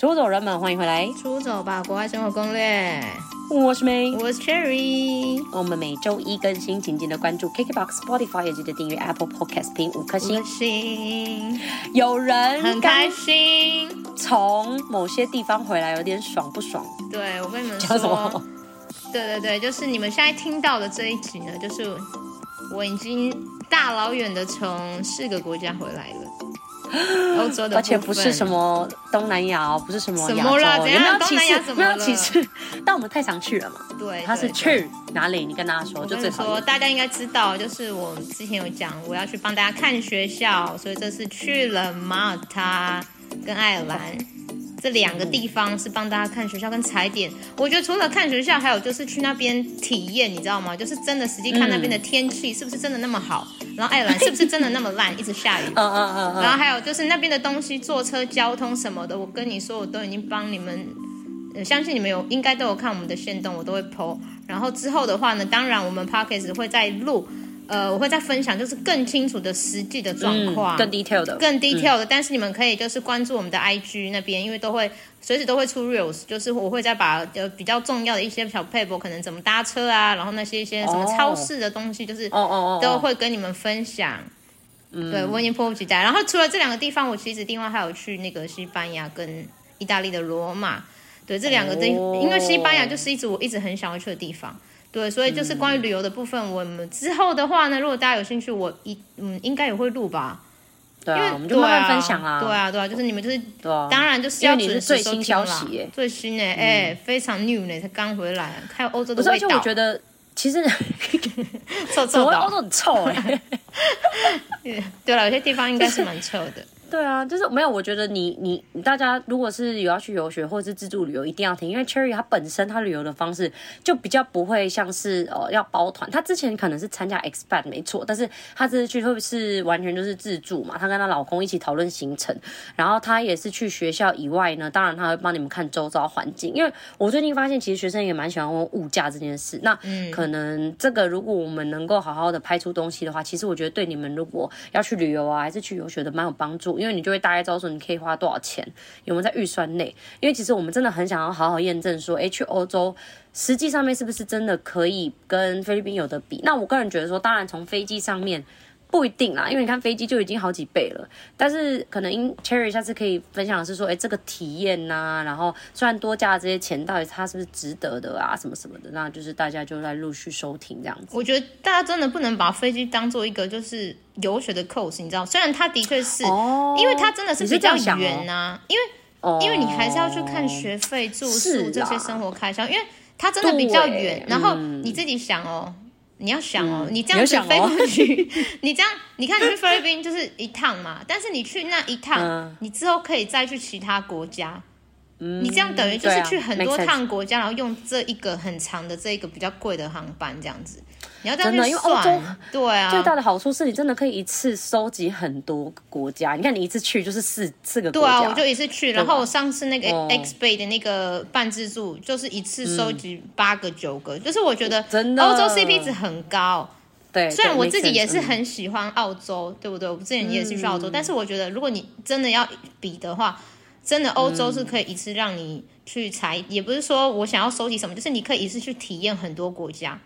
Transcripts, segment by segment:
出走人们，欢迎回来！出走吧，国外生活攻略。我是 May，我是 Cherry。我们每周一更新，请记得关注 KKBOX、Spotify，也记得订阅 Apple Podcast，评五颗星。星。有人很开心，从某些地方回来，有点爽不爽？对，我跟你们说，什么？对对对，就是你们现在听到的这一集呢，就是我已经大老远的从四个国家回来了。欧洲的，而且不是什么东南亚，不是什么亚洲，什么啦？有没有东南亚怎么了？没有歧视，但我们太常去了嘛。对，他是去哪里？你跟大家说，就最说，大家应该知道，就是我之前有讲，我要去帮大家看学校，所以这次去了马耳他跟爱尔兰。这两个地方是帮大家看学校跟踩点。我觉得除了看学校，还有就是去那边体验，你知道吗？就是真的实际看那边的天气是不是真的那么好，然后爱尔兰是不是真的那么烂，一直下雨。嗯嗯嗯。然后还有就是那边的东西，坐车、交通什么的，我跟你说，我都已经帮你们，呃，相信你们有应该都有看我们的线动，我都会 po。然后之后的话呢，当然我们 Podcast 会再录。呃，我会再分享，就是更清楚的实际的状况，嗯、更 detail 的，更 detail 的。嗯、但是你们可以就是关注我们的 IG 那边，因为都会随时都会出 reels，就是我会再把呃比较重要的一些小 paper，，可能怎么搭车啊，然后那些一些什么超市的东西，就是都会跟你们分享。嗯、对，我已经迫不及待。然后除了这两个地方，我其实另外还有去那个西班牙跟意大利的罗马。对，这两个地，哦、因为西班牙就是一直我一直很想要去的地方。对，所以就是关于旅游的部分，嗯、我们之后的话呢，如果大家有兴趣，我一嗯应该也会录吧。对啊，因为我们就慢慢分享啊。对啊，对啊，就是你们就是，当然就是要准时最新消息，最新呢哎，非常 new 呢，才刚回来，还有欧洲的味道。而且我觉得其实 臭臭的，欧洲很臭哎。对了，有些地方应该是蛮臭的。对啊，就是没有。我觉得你你大家如果是有要去游学或者是自助旅游，一定要听，因为 Cherry 他本身他旅游的方式就比较不会像是呃要包团。他之前可能是参加 Expat 没错，但是他这次去会不是完全就是自助嘛？他跟他老公一起讨论行程，然后他也是去学校以外呢，当然他会帮你们看周遭环境。因为我最近发现，其实学生也蛮喜欢问物价这件事。那可能这个如果我们能够好好的拍出东西的话，其实我觉得对你们如果要去旅游啊，还是去游学的蛮有帮助。因为你就会大概知道说你可以花多少钱，有没有在预算内？因为其实我们真的很想要好好验证说，诶，去欧洲实际上面是不是真的可以跟菲律宾有的比？那我个人觉得说，当然从飞机上面。不一定啦，因为你看飞机就已经好几倍了。但是可能 Cherry 下次可以分享的是说，哎，这个体验呐、啊，然后虽然多加了这些钱，到底它是不是值得的啊？什么什么的，那就是大家就在陆续收听这样子。我觉得大家真的不能把飞机当做一个就是游学的 course，你知道？虽然它的确是，哦、因为它真的是比较远呐、啊，因为、哦、因为你还是要去看学费、住宿这些生活开销，因为它真的比较远。然后你自己想哦。你要想哦，嗯、你这样子飞过去，哦、你这样，你看你去菲律宾就是一趟嘛，但是你去那一趟，嗯、你之后可以再去其他国家，嗯、你这样等于就是去很多趟国家，啊、然后用这一个很长的这一个比较贵的航班这样子。你要这样去算，因为欧洲对啊，最大的好处是你真的可以一次收集很多国家。你看，你一次去就是四四个国家。对啊，我就一次去，然后我上次那个 XPay 的那个半自助，就是一次收集八个九个，就是我觉得真的欧洲 CP 值很高。对，虽然我自己也是很喜欢澳洲，对不对？我之前也是去澳洲，但是我觉得如果你真的要比的话，真的欧洲是可以一次让你去采，也不是说我想要收集什么，就是你可以一次去体验很多国家。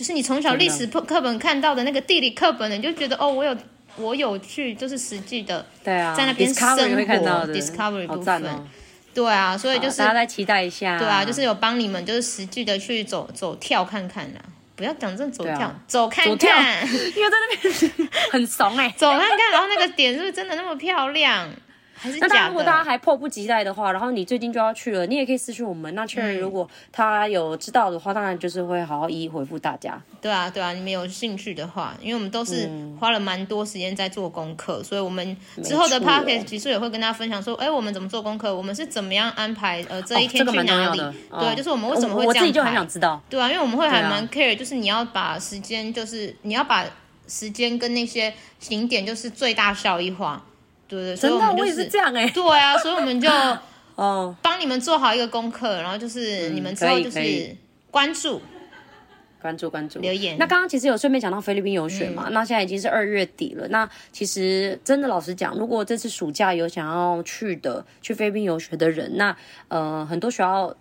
就是你从小历史课本看到的那个地理课本，你就觉得哦，我有我有去，就是实际的，对啊，在那边生活，Discovery 部分，对啊，所以就是大家再期待一下，对啊，就是有帮你们就是实际的去走走跳看看啦，不要讲这走跳，走看看，因为在那边 很怂哎，走看看，然后那个点是不是真的那么漂亮？还是？那如果大家还迫不及待的话，然后你最近就要去了，你也可以私讯我们。那 Cherry 如果他有知道的话，嗯、当然就是会好好一一回复大家。对啊，对啊，你们有兴趣的话，因为我们都是花了蛮多时间在做功课，嗯、所以我们之后的 Podcast 其实也会跟大家分享说，哎、欸，我们怎么做功课，我们是怎么样安排呃这一天去哪里？哦、对，就是我们为什么会这样自己就很想知道。对啊，因为我们会还蛮 care，就是你要把时间，就是你要把时间跟那些景点，就是最大效益化。对对，所以我们就是这样哎。对啊，所以我们就 哦，帮你们做好一个功课，然后就是你们之后就是关注，关注关注留言。那刚刚其实有顺便讲到菲律宾游学嘛，嗯、那现在已经是二月底了。那其实真的老实讲，如果这次暑假有想要去的，去菲律宾游学的人，那呃很多学校。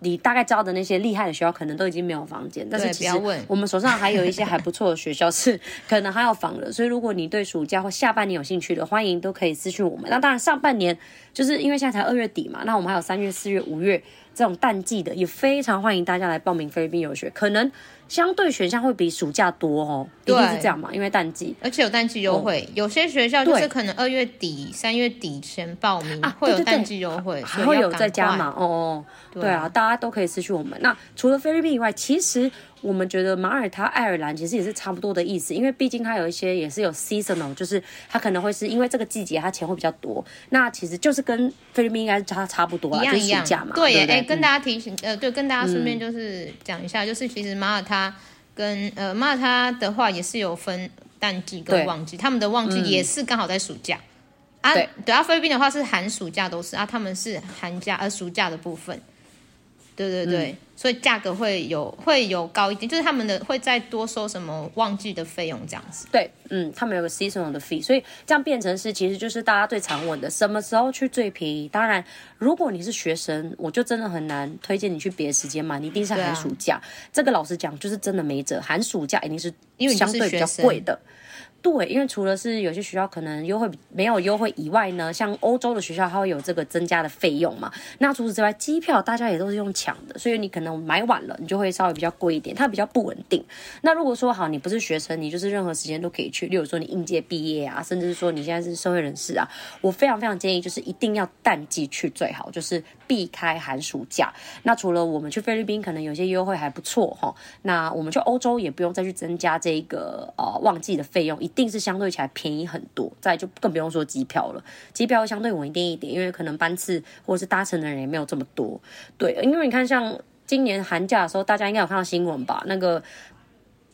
你大概知道的那些厉害的学校，可能都已经没有房间。但是其实我们手上还有一些还不错的学校是 可能还有房的。所以如果你对暑假或下半年有兴趣的，欢迎都可以私讯我们。那当然上半年就是因为现在才二月底嘛，那我们还有三月、四月、五月这种淡季的，也非常欢迎大家来报名菲律宾游学。可能。相对选项会比暑假多哦，一定是这样嘛？因为淡季，而且有淡季优惠。有些学校就是可能二月底、三月底前报名啊，会有淡季优惠，还会有再加码哦哦。对啊，大家都可以私讯我们。那除了菲律宾以外，其实我们觉得马耳他、爱尔兰其实也是差不多的意思，因为毕竟它有一些也是有 seasonal，就是它可能会是因为这个季节它钱会比较多。那其实就是跟菲律宾应该差差不多，一样一样嘛。对，哎，跟大家提醒，呃，对，跟大家顺便就是讲一下，就是其实马耳他。跟呃，马耳他的话也是有分淡季跟旺季，他们的旺季也是刚好在暑假、嗯、啊。对，啊，菲律宾的话是寒暑假都是啊，他们是寒假而、呃、暑假的部分。对对对，嗯、所以价格会有会有高一点，就是他们的会再多收什么旺季的费用这样子。对，嗯，他们有个 seasonal 的 fee，所以这样变成是其实就是大家最常问的，什么时候去最便宜？当然，如果你是学生，我就真的很难推荐你去别的时间嘛，你一定是寒暑假。啊、这个老实讲，就是真的没辙，寒暑假一定是因为相对比较贵的。对，因为除了是有些学校可能优惠没有优惠以外呢，像欧洲的学校它会有这个增加的费用嘛。那除此之外，机票大家也都是用抢的，所以你可能买晚了，你就会稍微比较贵一点，它比较不稳定。那如果说好，你不是学生，你就是任何时间都可以去，例如说你应届毕业啊，甚至是说你现在是社会人士啊，我非常非常建议就是一定要淡季去最好，就是避开寒暑假。那除了我们去菲律宾可能有些优惠还不错哈，那我们去欧洲也不用再去增加这个呃旺季的费用。一定是相对起来便宜很多，再就更不用说机票了，机票相对稳定一点，因为可能班次或者是搭乘的人也没有这么多。对，因为你看，像今年寒假的时候，大家应该有看到新闻吧？那个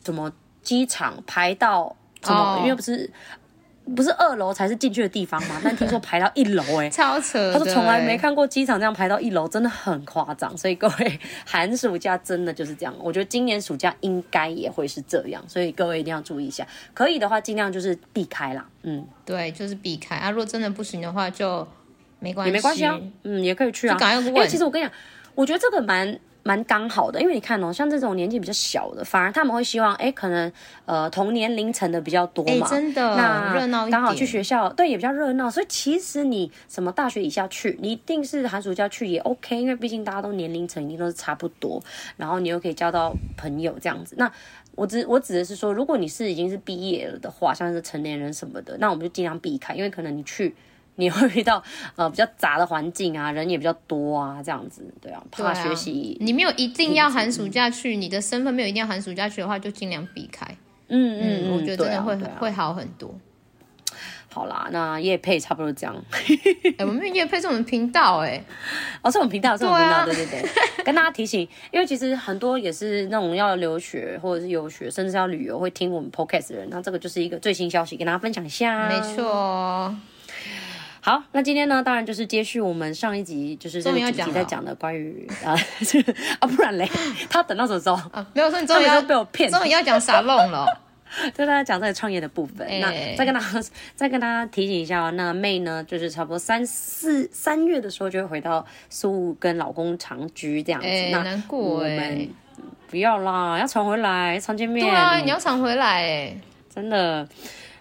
什么机场排到什么，oh. 因为不是。不是二楼才是进去的地方嘛？但听说排到一楼，哎，超扯！他说从来没看过机场这样排到一楼，真的很夸张。所以各位寒暑假真的就是这样。我觉得今年暑假应该也会是这样，所以各位一定要注意一下。可以的话，尽量就是避开啦。嗯，对，就是避开啊。如果真的不行的话，就没关系，也没关系啊。嗯，也可以去啊。因为其实我跟你讲，我觉得这个蛮。蛮刚好的，因为你看哦，像这种年纪比较小的，反而他们会希望，哎，可能呃同年龄层的比较多嘛，真的，那热闹刚好去学校，对，也比较热闹。所以其实你什么大学以下去，你一定是寒暑假去也 OK，因为毕竟大家都年龄层一定都是差不多，然后你又可以交到朋友这样子。那我指我指的是说，如果你是已经是毕业了的话，像是成年人什么的，那我们就尽量避开，因为可能你去。你会遇到呃比较杂的环境啊，人也比较多啊，这样子，对啊，怕学习、啊。你没有一定要寒暑假去，嗯、你的身份没有一定要寒暑假去的话，就尽量避开。嗯嗯，嗯我觉得真的会、啊啊、会好很多。好啦，那叶配差不多这样。哎、欸，我们叶配是我们频道哎、欸，哦，是我们频道，是我们频道，对、啊、对对对。跟大家提醒，因为其实很多也是那种要留学或者是游学，甚至是要旅游会听我们 podcast 的人，那这个就是一个最新消息，跟大家分享一下。没错。好，那今天呢，当然就是接续我们上一集，就是这个主题在讲的关于啊 啊，不然嘞，他等到什么时候？啊，没有说你终于要被我骗，终于要讲沙龙了，跟大家讲这个创业的部分。欸、那再跟大家再跟大家提醒一下哦，那 May 呢，就是差不多三四三月的时候就会回到苏跟老公长居这样子。欸、那难过哎、欸，不要啦，要常回来，常见面。对啊，你要常回来真的。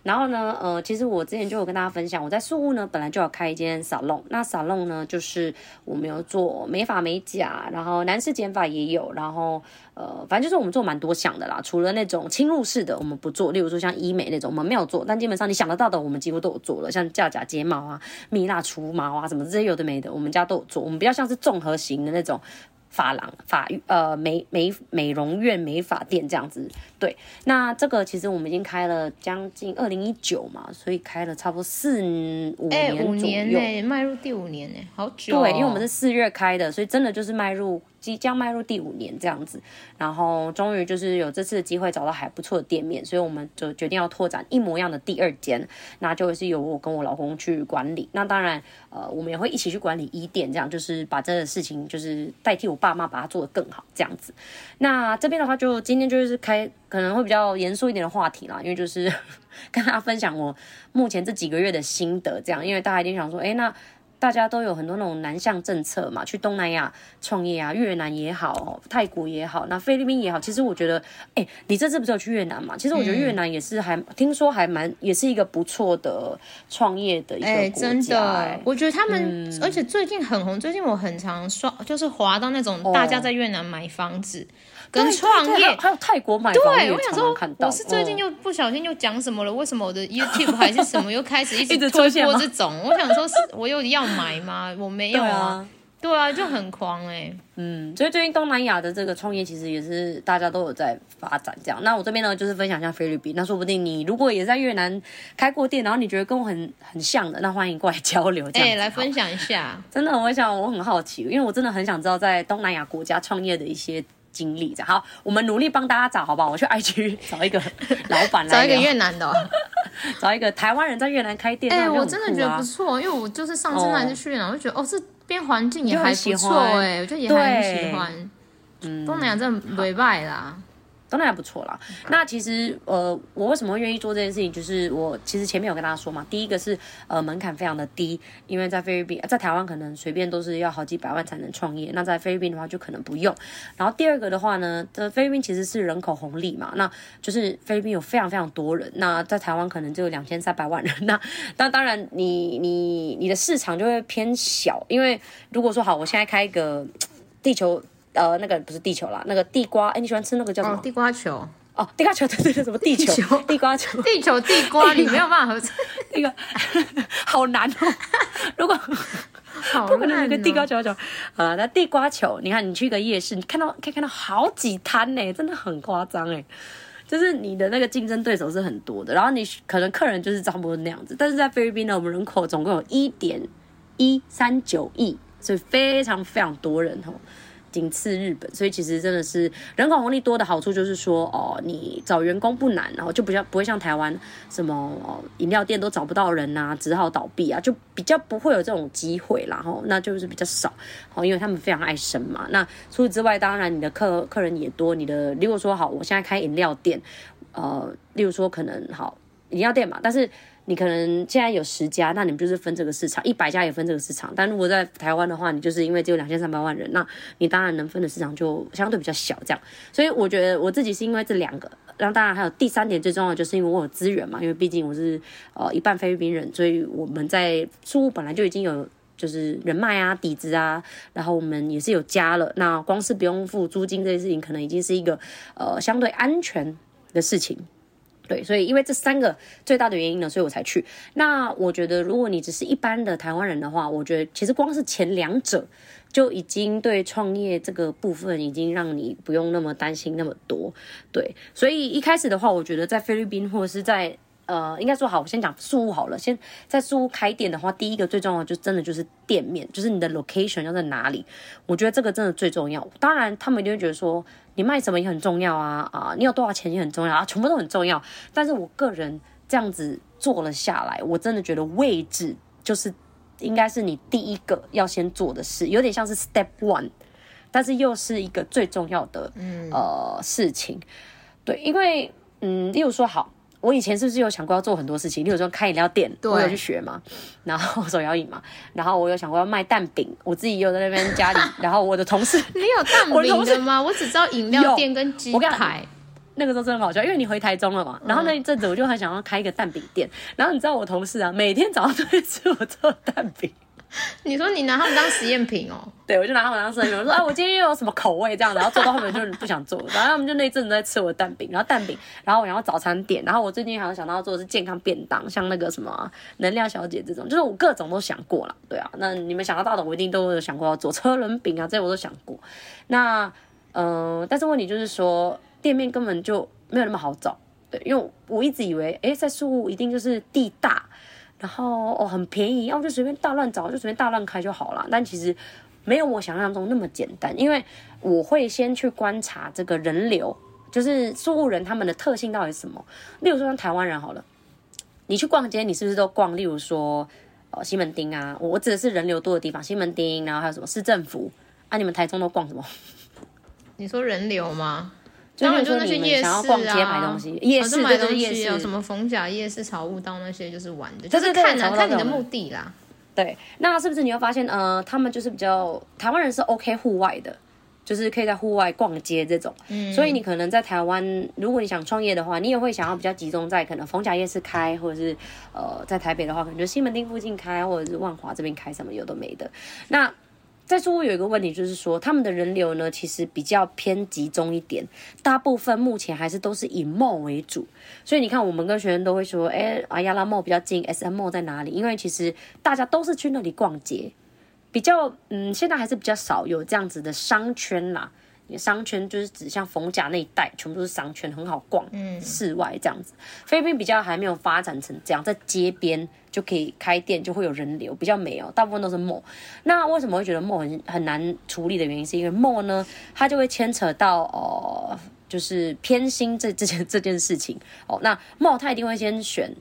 然后呢，呃，其实我之前就有跟大家分享，我在宿雾呢本来就要开一间沙龙，那沙龙呢就是我们有做美发美甲，然后男士剪发也有，然后呃，反正就是我们做蛮多项的啦。除了那种侵入式的我们不做，例如说像医美那种我们没有做，但基本上你想得到的我们几乎都有做了，像架甲睫毛啊、蜜蜡除毛啊什么这些有的没的，我们家都有做。我们比较像是综合型的那种。发廊、发呃美美美容院、美发店这样子，对。那这个其实我们已经开了将近二零一九嘛，所以开了差不多四五年左右，欸、五年呢，迈入第五年呢，好久、哦。对，因为我们是四月开的，所以真的就是迈入。即将迈入第五年这样子，然后终于就是有这次的机会找到还不错的店面，所以我们就决定要拓展一模一样的第二间，那就是由我跟我老公去管理。那当然，呃，我们也会一起去管理一店，这样就是把这个事情就是代替我爸妈把它做得更好这样子。那这边的话，就今天就是开可能会比较严肃一点的话题啦，因为就是 跟大家分享我目前这几个月的心得，这样，因为大家一定想说，哎，那。大家都有很多那种南向政策嘛，去东南亚创业啊，越南也好，泰国也好，那菲律宾也好。其实我觉得，哎、欸，你这次不是有去越南嘛？其实我觉得越南也是还、嗯、听说还蛮，也是一个不错的创业的一个国家。真的，我觉得他们，嗯、而且最近很红。最近我很常刷，就是滑到那种大家在越南买房子。哦跟创业，还有泰国买房，对，我想说，我是最近又不小心又讲什么了？为什么我的 YouTube 还是什么又开始一直 推播这种？我想说，是我有要买吗？我没有啊，对啊，就很狂哎、欸。嗯，所以最近东南亚的这个创业其实也是大家都有在发展这样。那我这边呢，就是分享一下菲律宾。那说不定你如果也在越南开过店，然后你觉得跟我很很像的，那欢迎过来 交流，这样、欸、来分享一下。真的，我想我很好奇，因为我真的很想知道在东南亚国家创业的一些。经历这样好，我们努力帮大家找，好不好？我去 IG 找一个 老板来，找一个越南的，找一个台湾人在越南开店。哎、欸，我真的觉得不错，因为我就是上次那次去越南，我就觉得哦，这边环境也还不错，哎，我觉得也很喜欢。嗯，东南亚真的没败啦。当然还不错啦。那其实，呃，我为什么会愿意做这件事情？就是我其实前面有跟大家说嘛，第一个是呃门槛非常的低，因为在菲律宾，在台湾可能随便都是要好几百万才能创业，那在菲律宾的话就可能不用。然后第二个的话呢，这菲律宾其实是人口红利嘛，那就是菲律宾有非常非常多人，那在台湾可能只有两千三百万人，那那当然你你你的市场就会偏小，因为如果说好，我现在开一个地球。呃，那个不是地球啦，那个地瓜，哎，你喜欢吃那个叫什么？哦、地瓜球。哦，地瓜球，对对对，什么地球？地，球地瓜球。地球地瓜，你没有办法合成。那个 好难哦。如果好不可能有个地瓜球球。啊，那地瓜球，你看你去一个夜市，你看到可以看到好几摊呢，真的很夸张哎。就是你的那个竞争对手是很多的，然后你可能客人就是差不多那样子。但是在菲律宾呢，我们人口总共有一点一三九亿，所以非常非常多人哦。仅次日本，所以其实真的是人口红利多的好处就是说，哦，你找员工不难，然后就比较不会像台湾什么哦饮料店都找不到人呐、啊，只好倒闭啊，就比较不会有这种机会，然后那就是比较少，哦，因为他们非常爱生嘛。那除此之外，当然你的客客人也多，你的如果说好，我现在开饮料店，呃，例如说可能好饮料店嘛，但是。你可能现在有十家，那你们就是分这个市场；一百家也分这个市场。但如果在台湾的话，你就是因为只有两千三百万人，那你当然能分的市场就相对比较小。这样，所以我觉得我自己是因为这两个，让当然还有第三点最重要，就是因为我有资源嘛。因为毕竟我是呃一半菲律宾人，所以我们在宿雾本来就已经有就是人脉啊、底子啊，然后我们也是有家了。那光是不用付租金这件事情，可能已经是一个呃相对安全的事情。对，所以因为这三个最大的原因呢，所以我才去。那我觉得，如果你只是一般的台湾人的话，我觉得其实光是前两者就已经对创业这个部分已经让你不用那么担心那么多。对，所以一开始的话，我觉得在菲律宾或者是在。呃，应该说好，我先讲宿屋好了。先在宿屋开店的话，第一个最重要的就真的就是店面，就是你的 location 要在哪里。我觉得这个真的最重要。当然，他们一定会觉得说你卖什么也很重要啊啊，你有多少钱也很重要啊，全部都很重要。但是我个人这样子做了下来，我真的觉得位置就是应该是你第一个要先做的事，有点像是 step one，但是又是一个最重要的呃事情。对，因为嗯，例如说好。我以前是不是有想过要做很多事情？例如说开饮料店，我有去学嘛，然后手摇饮嘛，然后我有想过要卖蛋饼，我自己又在那边家里，然后我的同事，你有蛋饼的吗？我，我只知道饮料店跟鸡排。那个时候真的好笑，因为你回台中了嘛，然后那一阵子我就很想要开一个蛋饼店，然后你知道我同事啊，每天早上都会吃我做的蛋饼。你说你拿他们当实验品哦？对，我就拿他们当实验品。我说，啊，我今天又有什么口味这样子，然后做到后面就 不想做了。然后他们就那一阵子在吃我的蛋饼，然后蛋饼，然后我想要早餐点，然后我最近好像想到要做的是健康便当，像那个什么能量小姐这种，就是我各种都想过了。对啊，那你们想到大的，我一定都有想过要做车轮饼啊，这些我都想过。那嗯、但是问题就是说，店面根本就没有那么好找。对，因为我一直以为，哎，在树屋一定就是地大。然后哦，很便宜，要、不、就随便大乱找，就随便大乱开就好了。但其实没有我想象中那么简单，因为我会先去观察这个人流，就是宿务人他们的特性到底是什么。例如说像台湾人好了，你去逛街，你是不是都逛？例如说，呃，西门町啊，我指的是人流多的地方，西门町，然后还有什么市政府啊？你们台中都逛什么？你说人流吗？就当然就那些夜市啊，逛街买东西，夜市买东西有什么逢甲夜市、草悟道那些，就是玩的，就是看啊，看你的目的啦。对，那是不是你会发现，呃，他们就是比较台湾人是 OK 户外的，就是可以在户外逛街这种。嗯，所以你可能在台湾，如果你想创业的话，你也会想要比较集中在可能逢甲夜市开，或者是呃，在台北的话，可能就西门町附近开，或者是万华这边开，什么有的没的。那再说，我有一个问题，就是说他们的人流呢，其实比较偏集中一点，大部分目前还是都是以 mall 为主。所以你看，我们跟学生都会说，哎，阿亚拉 mall 比较近，SM mall 在哪里？因为其实大家都是去那里逛街，比较嗯，现在还是比较少有这样子的商圈啦。商圈就是指向逢甲那一带，全部都是商圈，很好逛。嗯，室外这样子，菲律宾比较还没有发展成这样，在街边就可以开店，就会有人流，比较没有，大部分都是 mall。那为什么会觉得 mall 很很难处理的原因，是因为 mall 呢，它就会牵扯到哦、呃，就是偏心这这件这件事情哦。那 mall 它一定会先选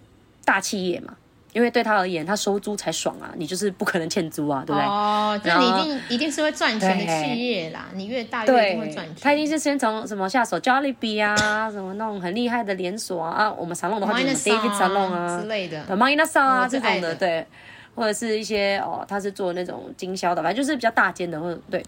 大企业嘛。因为对他而言，他收租才爽啊！你就是不可能欠租啊，对不对？哦，那你一定一定是会赚钱的企业啦。你越大越一定会赚钱。他一定是先从什么下手，Jollibee 啊，什么那种很厉害的连锁啊，啊，我们沙龙的话就是 David Salon 啊之类的，对，Marina Sal 啊这种的，对，或者是一些哦，他是做那种经销的，反正就是比较大间的，或者对。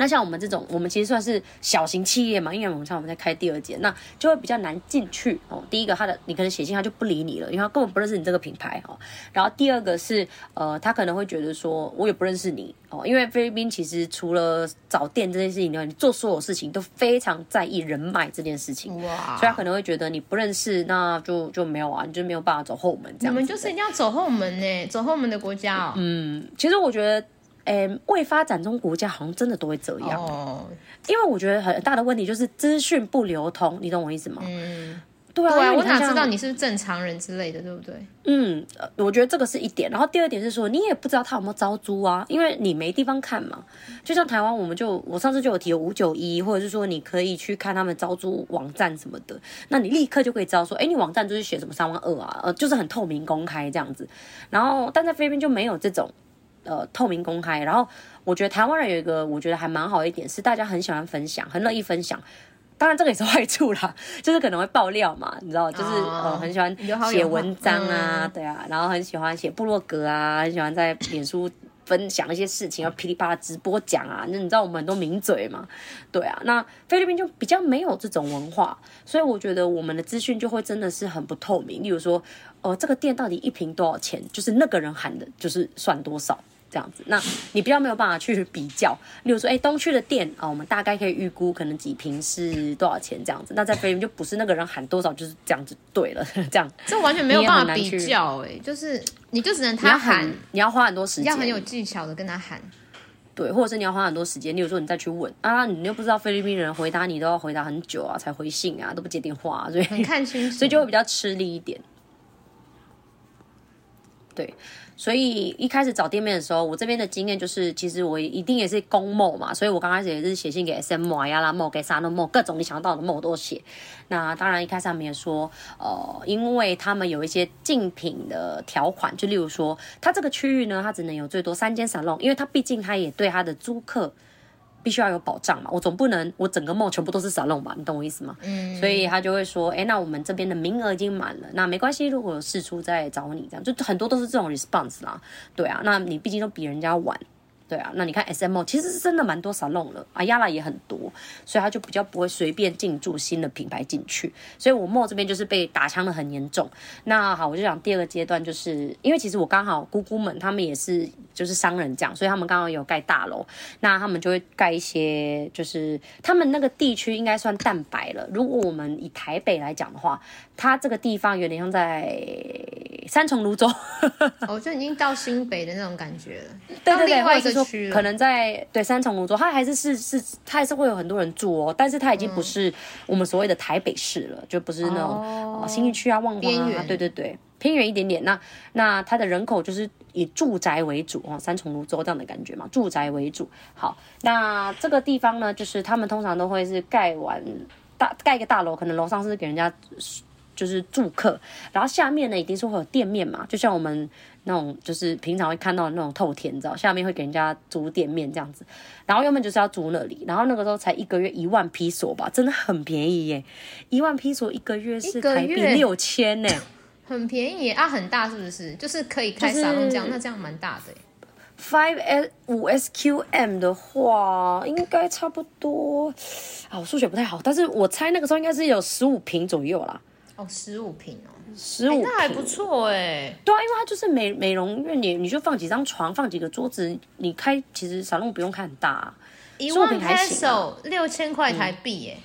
那像我们这种，我们其实算是小型企业嘛，因为我们像我们在开第二间，那就会比较难进去哦。第一个，他的你可能写信他就不理你了，因为他根本不认识你这个品牌哦。然后第二个是，呃，他可能会觉得说，我也不认识你哦，因为菲律宾其实除了找店这件事情以外，你做所有事情都非常在意人脉这件事情。哇！所以他可能会觉得你不认识，那就就没有啊，你就没有办法走后门这样。你们就是一定要走后门呢，走后门的国家哦。嗯，其实我觉得。诶，未发展中国家好像真的都会这样，oh. 因为我觉得很大的问题就是资讯不流通，你懂我意思吗？嗯，对啊，对啊，我哪知道你是不是正常人之类的，对不对？嗯，我觉得这个是一点，然后第二点是说，你也不知道他有没有招租啊，因为你没地方看嘛。就像台湾，我们就我上次就有提五九一，或者是说你可以去看他们招租网站什么的，那你立刻就可以知道说，哎，你网站就是写什么三万二啊，呃，就是很透明公开这样子。然后，但在菲律宾就没有这种。呃，透明公开，然后我觉得台湾人有一个我觉得还蛮好的一点是，大家很喜欢分享，很乐意分享。当然这个也是坏处啦，就是可能会爆料嘛，你知道，就是、哦、呃很喜欢写文章啊，嗯、对啊，然后很喜欢写部落格啊，很喜欢在脸书分享一些事情，要噼里啪啦直播讲啊。那你知道我们很多名嘴嘛，对啊，那菲律宾就比较没有这种文化，所以我觉得我们的资讯就会真的是很不透明。例如说，哦、呃，这个店到底一瓶多少钱？就是那个人喊的，就是算多少。这样子，那你比较没有办法去比较。例如说，哎，东区的店啊，我们大概可以预估可能几瓶是多少钱这样子。那在 菲律宾就不是那个人喊多少就是这样子对了，这样这完全没有办法比较哎，就是你就只能他喊，你要，花很多时间，要很有技巧的跟他喊，对，或者是你要花很多时间。例如说，你再去问啊，你又不知道菲律宾人回答你都要回答很久啊，才回信啊，都不接电话，所以很看清楚，所以就会比较吃力一点，对。所以一开始找店面的时候，我这边的经验就是，其实我一定也是公贸嘛，所以我刚开始也是写信给 SM mall 呀、拉 MO、给沙诺 mall，各种你想到的 MO 都写。那当然一开始他们也说，呃，因为他们有一些竞品的条款，就例如说，它这个区域呢，它只能有最多三间沙龙，因为它毕竟它也对它的租客。必须要有保障嘛，我总不能我整个 mall 全部都是沙龙吧，你懂我意思吗？嗯，所以他就会说，哎，那我们这边的名额已经满了，那没关系，如果有事出再找你，这样就很多都是这种 response 啦，对啊，那你毕竟都比人家晚。对啊，那你看 S M O 其实是真的蛮多 salon 了，啊，Ayala 也很多，所以他就比较不会随便进驻新的品牌进去。所以我 mall 这边就是被打枪的很严重。那好，我就讲第二个阶段，就是因为其实我刚好姑姑们他们也是就是商人这样，所以他们刚好有盖大楼，那他们就会盖一些，就是他们那个地区应该算蛋白了。如果我们以台北来讲的话，它这个地方有点像在三重芦洲，哦，就已经到新北的那种感觉了。对 对对，或者是说可能在对三重芦洲，它还是是是，它还是会有很多人住哦，但是它已经不是我们所谓的台北市了，嗯、就不是那种、哦、新一区啊、万华啊，对对对，偏远一点点。那那它的人口就是以住宅为主哦，三重芦洲这样的感觉嘛，住宅为主。好，那这个地方呢，就是他们通常都会是盖完大盖一个大楼，可能楼上是给人家就是住客，然后下面呢一定是会有店面嘛，就像我们。那种就是平常会看到的那种透天，你知道，下面会给人家租店面这样子，然后原本就是要租那里，然后那个时候才一个月一万披索吧，真的很便宜耶，一万披索一个月是台币六千呢，很便宜啊，很大是不是？就是可以开沙龙这样，那这样蛮大的。Five S 五 SQM 的话，应该差不多啊，我数学不太好，但是我猜那个时候应该是有十五平左右啦。哦，十五平哦。十五、欸，那还不错哎、欸。对啊，因为它就是美美容院，你你就放几张床，放几个桌子，你开其实沙龙不用开很大、啊，一万 peso 六千块台币哎、欸嗯。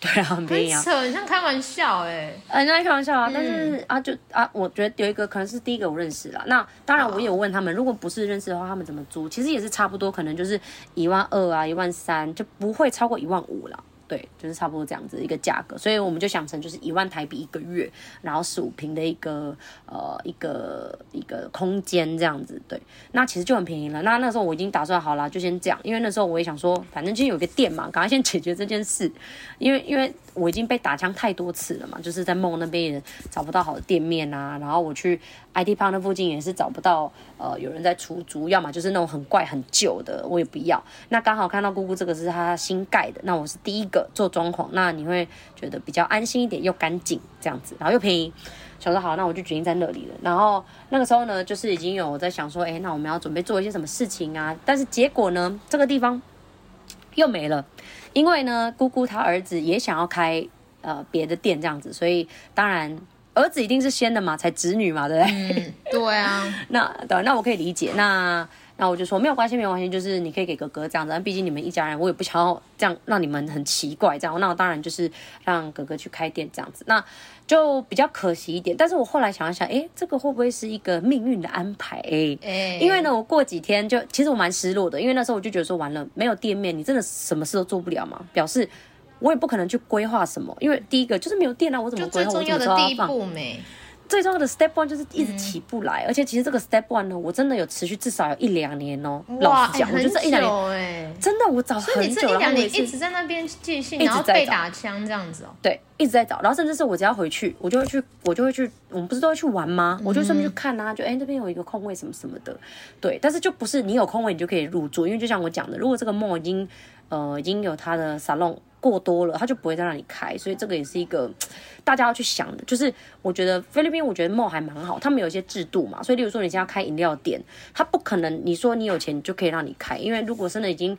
对啊，很便宜啊。扯，你像开玩笑哎、欸。人家在开玩笑啊，但是、嗯、啊，就啊，我觉得有一个可能是第一个我认识了。那当然我也有问他们，如果不是认识的话，他们怎么租？其实也是差不多，可能就是一万二啊，一万三，就不会超过一万五了。对，就是差不多这样子一个价格，所以我们就想成就是一万台币一个月，然后十五坪的一个呃一个一个空间这样子。对，那其实就很便宜了。那那时候我已经打算好了，就先这样，因为那时候我也想说，反正今天有个店嘛，赶快先解决这件事，因为因为。我已经被打枪太多次了嘛，就是在梦那边也找不到好的店面啊，然后我去 IT Park 那附近也是找不到呃有人在出租，要么就是那种很怪很旧的，我也不要。那刚好看到姑姑这个是他新盖的，那我是第一个做装潢，那你会觉得比较安心一点，又干净这样子，然后又便宜。想说好，那我就决定在那里了。然后那个时候呢，就是已经有我在想说，哎，那我们要准备做一些什么事情啊？但是结果呢，这个地方又没了。因为呢，姑姑她儿子也想要开呃别的店这样子，所以当然儿子一定是先的嘛，才子女嘛，对不对？嗯，对啊。那对，那我可以理解。那那我就说没有关系，没有关系，就是你可以给哥哥这样子。毕竟你们一家人，我也不想要这样让你们很奇怪这样。那我当然就是让哥哥去开店这样子。那就比较可惜一点。但是我后来想一想，哎，这个会不会是一个命运的安排？哎，因为呢，我过几天就其实我蛮失落的，因为那时候我就觉得说完了，没有店面，你真的什么事都做不了嘛。表示我也不可能去规划什么，因为第一个就是没有店啊，我怎么规划？最重要的第一步没。最重要的 step one 就是一直起不来，嗯、而且其实这个 step one 呢，我真的有持续至少有一两年哦。老实讲，我觉得这一两年，哎，真的我找很久，所以你这一两年一直在那边寄信，然后被打枪这样子哦。对，一直在找，然后甚至是我只要回去，我就会去，我就会去，我们不是都会去玩吗？我就顺便去看啊，就哎这边有一个空位什么什么的，对。但是就不是你有空位你就可以入住，因为就像我讲的，如果这个 mall 已经呃已经有它的 salon 过多了，他就不会再让你开，所以这个也是一个 大家要去想的。就是我觉得菲律宾，我觉得 mall 还蛮好，他们有一些制度嘛。所以，例如说你现在开饮料店，他不可能你说你有钱就可以让你开，因为如果真的已经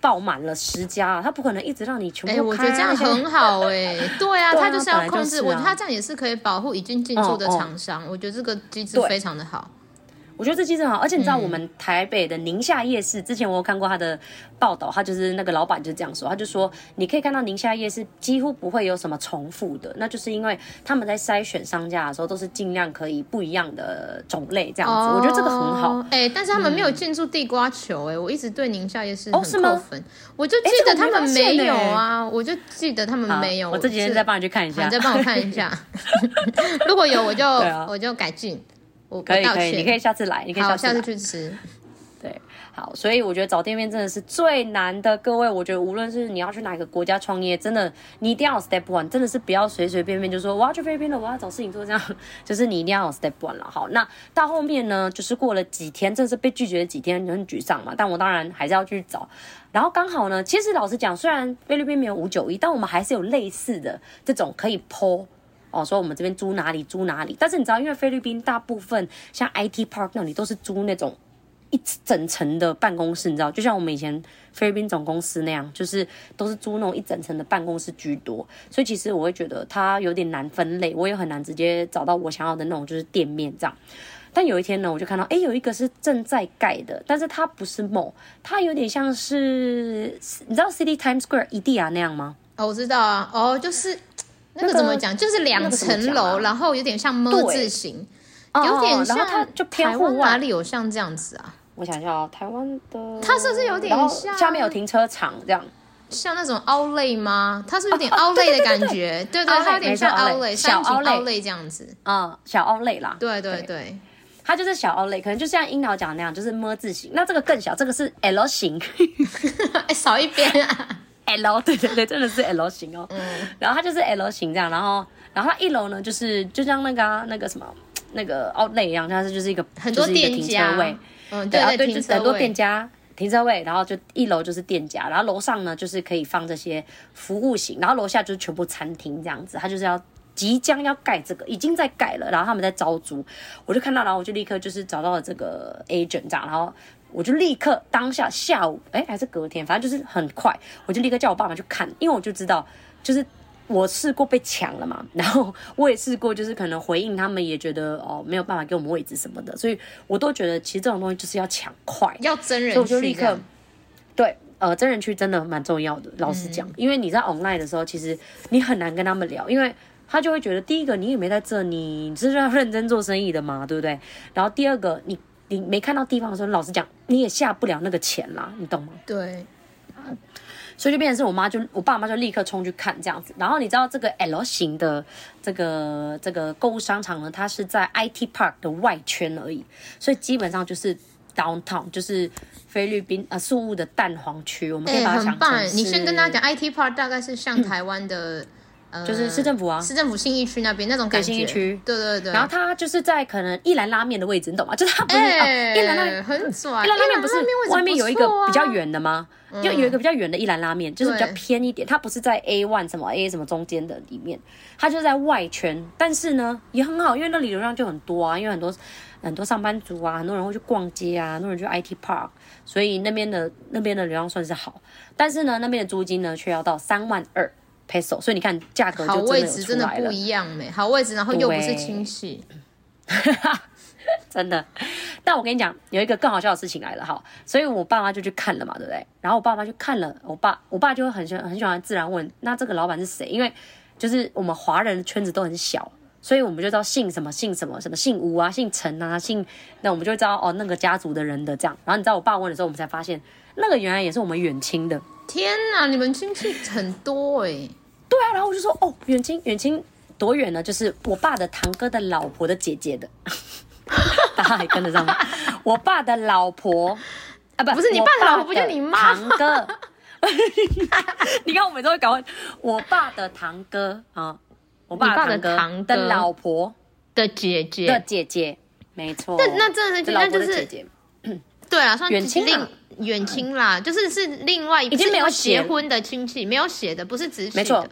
爆满了十家，他不可能一直让你全部开。哎、欸，我觉得这样很好哎、欸。对啊，他就是要控制，我觉得他这样也是可以保护已经进驻的厂商。我觉得这个机制非常的好。我觉得这机制很好，而且你知道我们台北的宁夏夜市，嗯、之前我有看过他的报道，他就是那个老板就这样说，他就说你可以看到宁夏夜市几乎不会有什么重复的，那就是因为他们在筛选商家的时候都是尽量可以不一样的种类这样子，哦、我觉得这个很好。哎、欸，但是他们没有进驻地瓜球、欸，哎、嗯，我一直对宁夏夜市很扣分，哦、我就记得他们没有啊，我就记得他们没有。我这几天再帮你去看一下，你再帮我看一下，如果有我就、啊、我就改进。可以可以，你可以下次来，你可以下次，下次去吃。对，好，所以我觉得找店面真的是最难的。各位，我觉得无论是你要去哪个国家创业，真的你一定要有 step one，真的是不要随随便便就说我要去菲律宾了，我要找事情做，这样 就是你一定要有 step one 了。好，那到后面呢，就是过了几天，真的是被拒绝了几天，很沮丧嘛。但我当然还是要去找。然后刚好呢，其实老实讲，虽然菲律宾没有五九一，但我们还是有类似的这种可以 po。哦，说我们这边租哪里租哪里，但是你知道，因为菲律宾大部分像 IT Park 那里都是租那种一整层的办公室，你知道，就像我们以前菲律宾总公司那样，就是都是租那种一整层的办公室居多，所以其实我会觉得它有点难分类，我也很难直接找到我想要的那种就是店面这样。但有一天呢，我就看到，哎，有一个是正在盖的，但是它不是 mall，它有点像是你知道 City Times Square 一地啊那样吗？哦，我知道啊，哦，就是。那个怎么讲？就是两层楼，啊、然后有点像么字形，有点像。它就偏户外，哪里有像这样子啊？我想一下哦，台湾的，它是不是有点像？下面有停车场这样。像那种 Outlet 吗？它是有点 Outlet 的感觉，对对，它有点像 Outlet，小 Outlet 这样子，啊，小 Outlet 啦，对对对，它就是小 Outlet，可能就像樱桃讲的那样，就是么字形。那这个更小，这个是 L 型，哎，少一边啊，L，对对对，真的是 L 型哦。嗯，然后它就是 L 型这样，然后然后它一楼呢，就是就像那个那个什么那个 Outlet 一样，它是就是一个很多店家，嗯，对对，就是很多店家。停车位，然后就一楼就是店家，然后楼上呢就是可以放这些服务型，然后楼下就是全部餐厅这样子。他就是要即将要盖这个，已经在盖了，然后他们在招租，我就看到，然后我就立刻就是找到了这个 agent 这样，然后我就立刻当下下午，哎，还是隔天，反正就是很快，我就立刻叫我爸妈去看，因为我就知道就是。我试过被抢了嘛，然后我也试过，就是可能回应他们也觉得哦没有办法给我们位置什么的，所以我都觉得其实这种东西就是要抢快，要真人，所以我就立刻对呃真人区真的蛮重要的，老实讲，嗯、因为你在 online 的时候，其实你很难跟他们聊，因为他就会觉得第一个你也没在这里，你是要认真做生意的嘛，对不对？然后第二个你你没看到地方的时候，老实讲你也下不了那个钱啦，你懂吗？对。所以就变成是我妈就我爸妈就立刻冲去看这样子，然后你知道这个 L 型的这个这个购物商场呢，它是在 IT Park 的外圈而已，所以基本上就是 Downtown，就是菲律宾呃宿务的蛋黄区，我们可以把它想成是、欸、你先跟大家讲，IT Park 大概是像台湾的。嗯就是市政府啊，市政府信义区那边那种感觉。信义区，对对对。然后它就是在可能一兰拉面的位置，你懂吗？就是它不是一兰拉面很帅。一兰拉面不是外面有一个比较远的吗？就有一个比较远的一兰拉面，就是比较偏一点。它不是在 A one 什么 A 什么中间的里面，它就在外圈。但是呢，也很好，因为那里流量就很多啊，因为很多很多上班族啊，很多人会去逛街啊，很多人去 IT Park，所以那边的那边的流量算是好。但是呢，那边的租金呢却要到三万二。peso，所以你看价格就真的好位置真的不一样没？好位置，然后又不是亲戚，真的。但我跟你讲，有一个更好笑的事情来了哈，所以我爸妈就去看了嘛，对不对？然后我爸妈去看了，我爸我爸就会很喜欢很喜欢自然问，那这个老板是谁？因为就是我们华人的圈子都很小，所以我们就知道姓什么姓什么什么姓吴啊，姓陈啊，姓那我们就会知道哦那个家族的人的这样。然后你知道我爸问的时候，我们才发现那个原来也是我们远亲的。天哪，你们亲戚很多哎、欸！对啊，然后我就说哦，远亲远亲多远呢？就是我爸的堂哥的老婆的姐姐的，大家还跟得上吗？我爸的老婆啊，不不是你爸的老婆，不就你妈堂哥？你看我每次都会搞混，我爸的堂哥啊，我爸的堂哥的老婆的姐姐的姐姐，没错。那那真的是那就是姐姐，对啊，算远亲远亲啦，就是是另外一个已经没有结婚的亲戚，没有写的，不是直系的，没错，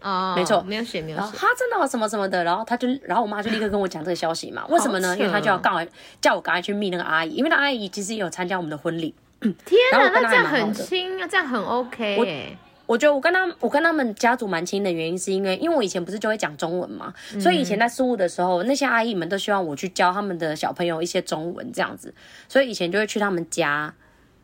哦，没错，没有写，没有写。他真的什么什么的，然后他就，然后我妈就立刻跟我讲这个消息嘛。为什么呢？因为他就要赶快叫我赶快去密那个阿姨，因为那阿姨其实也有参加我们的婚礼。天哪，那这样很亲啊，这样很 OK。我觉得我跟他，我跟他们家族蛮亲的原因，是因为因为我以前不是就会讲中文嘛，嗯、所以以前在事务的时候，那些阿姨们都希望我去教他们的小朋友一些中文这样子，所以以前就会去他们家。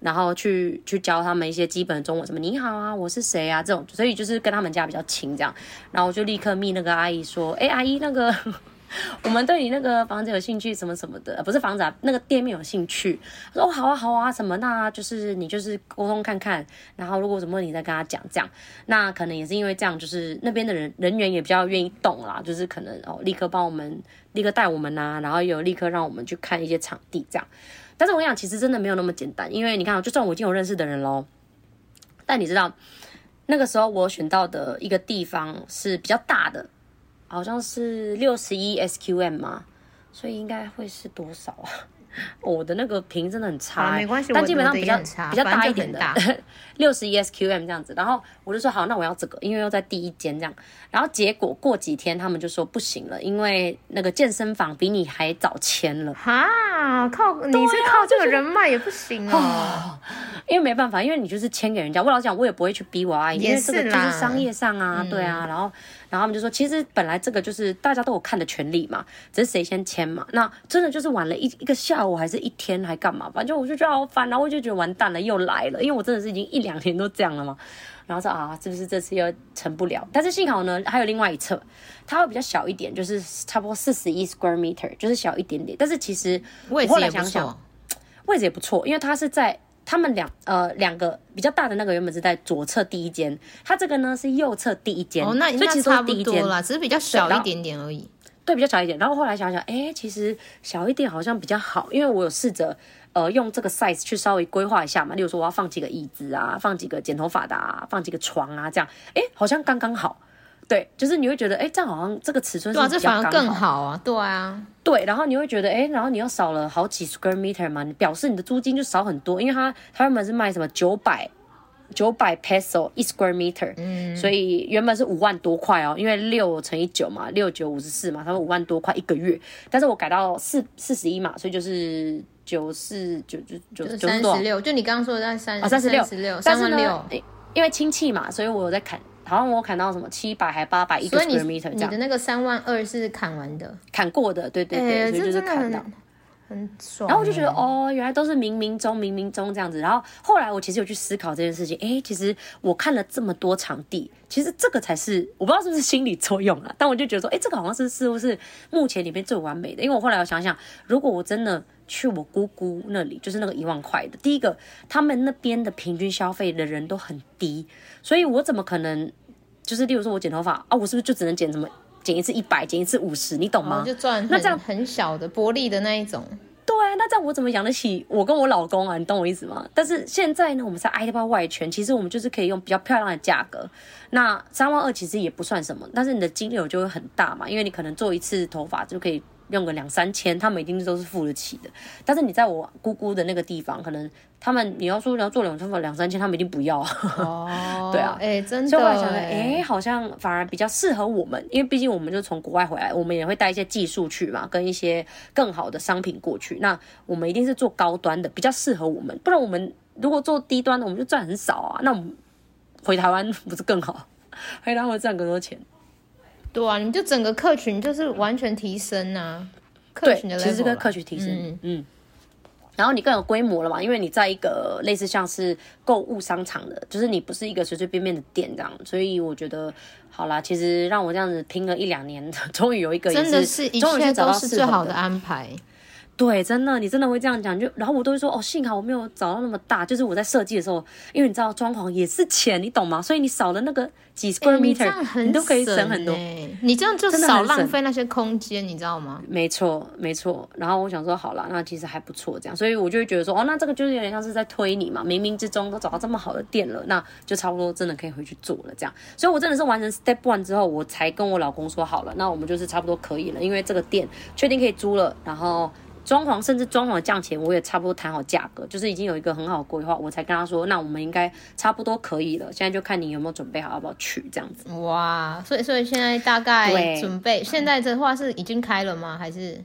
然后去去教他们一些基本的中文，什么你好啊，我是谁啊，这种，所以就是跟他们家比较亲这样。然后我就立刻密那个阿姨说，哎，阿姨，那个 我们对你那个房子有兴趣，什么什么的，不是房子啊，那个店面有兴趣。他说好啊好啊，什么那就是你就是沟通看看，然后如果有什么问题再跟他讲这样。那可能也是因为这样，就是那边的人人员也比较愿意动啦，就是可能哦立刻帮我们立刻带我们呐，然后有立刻让我们去看一些场地这样。但是我跟你讲，其实真的没有那么简单，因为你看，就算我已经有认识的人喽，但你知道，那个时候我选到的一个地方是比较大的，好像是六十一 SQM 嘛，所以应该会是多少啊？我的那个屏真的很差，没关系，但基本上比较比较大一点的，六十一 SQM 这样子。然后我就说好，那我要这个，因为要在第一间这样。然后结果过几天他们就说不行了，因为那个健身房比你还早签了。哈，靠，你是靠这个人脉也不行哦。因为没办法，因为你就是签给人家。我老实讲，我也不会去逼我阿姨，因为这个就是商业上啊，对啊。然后。然后他们就说，其实本来这个就是大家都有看的权利嘛，只是谁先签嘛。那真的就是晚了一一个下午，还是一天，还干嘛？反正我就觉得好烦，然后我就觉得完蛋了，又来了，因为我真的是已经一两天都这样了嘛。然后说啊，是不是这次又成不了？但是幸好呢，还有另外一侧，它会比较小一点，就是差不多四十一 square meter，就是小一点点。但是其实我后来想想，位置也不错，因为它是在他们两呃两个比较大的那个原本是在左侧第一间，它这个呢是右侧第一间。哦，那所以其实那差不多啦，只是比较小一点点而已。对，比较小一点。然后后来想想，哎，其实小一点好像比较好，因为我有试着呃用这个 size 去稍微规划一下嘛。例如说，我要放几个椅子啊，放几个剪头发的啊，放几个床啊，这样，哎，好像刚刚好。对，就是你会觉得，哎，这样好像这个尺寸是比较刚好。对啊，这反而更好啊。对啊，对。然后你会觉得，哎，然后你又少了好几 square meter 嘛，你表示你的租金就少很多，因为它它原本是卖什么九百。九百 peso 一 square meter，嗯，所以原本是五万多块哦，因为六乘以九嘛，六九五十四嘛，他们五万多块一个月，但是我改到四四十一嘛，所以就是九四九九九九三十六，就你刚刚说的在三啊三十六，三十六，因为亲戚嘛，所以我有在砍，好像我砍到什么七百还八百一个 square meter，你的那个三万二是砍完的，砍过的，对对对，欸、所以就是砍到。很爽，然后我就觉得哦，原来都是冥冥中冥冥中这样子。然后后来我其实有去思考这件事情，哎，其实我看了这么多场地，其实这个才是我不知道是不是心理作用啊。但我就觉得说，哎，这个好像是似乎是目前里面最完美的。因为我后来我想想，如果我真的去我姑姑那里，就是那个一万块的，第一个他们那边的平均消费的人都很低，所以我怎么可能就是例如说我剪头发啊，我是不是就只能剪什么？剪一次一百，剪一次五十，你懂吗？就赚那这样很小的薄利的那一种。对啊，那这样我怎么养得起我跟我老公啊？你懂我意思吗？但是现在呢，我们在爱多外圈，其实我们就是可以用比较漂亮的价格。那三万二其实也不算什么，但是你的金流就会很大嘛，因为你可能做一次头发就可以。用个两三千，他们一定都是付得起的。但是你在我姑姑的那个地方，可能他们你要说你要做两千两三千，他们一定不要。哦，对啊，哎、欸，真的。所以我想说，哎、欸，好像反而比较适合我们，因为毕竟我们就从国外回来，我们也会带一些技术去嘛，跟一些更好的商品过去。那我们一定是做高端的，比较适合我们。不然我们如果做低端的，我们就赚很少啊。那我们回台湾不是更好？回台湾会赚更多钱。对啊，你就整个客群就是完全提升啊，客群的其实这个客群提升，嗯。嗯，然后你更有规模了嘛，因为你在一个类似像是购物商场的，就是你不是一个随随便便的店这样，所以我觉得好啦，其实让我这样子拼了一两年，终于有一个真的是一切都是最好的安排。对，真的，你真的会这样讲，就然后我都会说，哦，幸好我没有找到那么大，就是我在设计的时候，因为你知道装潢也是钱，你懂吗？所以你少了那个几 square meter，、欸、你，你都可以省很多。你这样就少浪费那些空间，你知道吗？没错，没错。然后我想说，好了，那其实还不错，这样，所以我就会觉得说，哦，那这个就是有点像是在推你嘛，冥冥之中都找到这么好的店了，那就差不多真的可以回去做了，这样。所以我真的是完成 step one 之后，我才跟我老公说好了，那我们就是差不多可以了，因为这个店确定可以租了，然后。装潢甚至装潢的价钱，我也差不多谈好价格，就是已经有一个很好的规划，我才跟他说，那我们应该差不多可以了。现在就看你有没有准备好，要不要去这样子。哇，所以所以现在大概准备，现在的话是已经开了吗？还是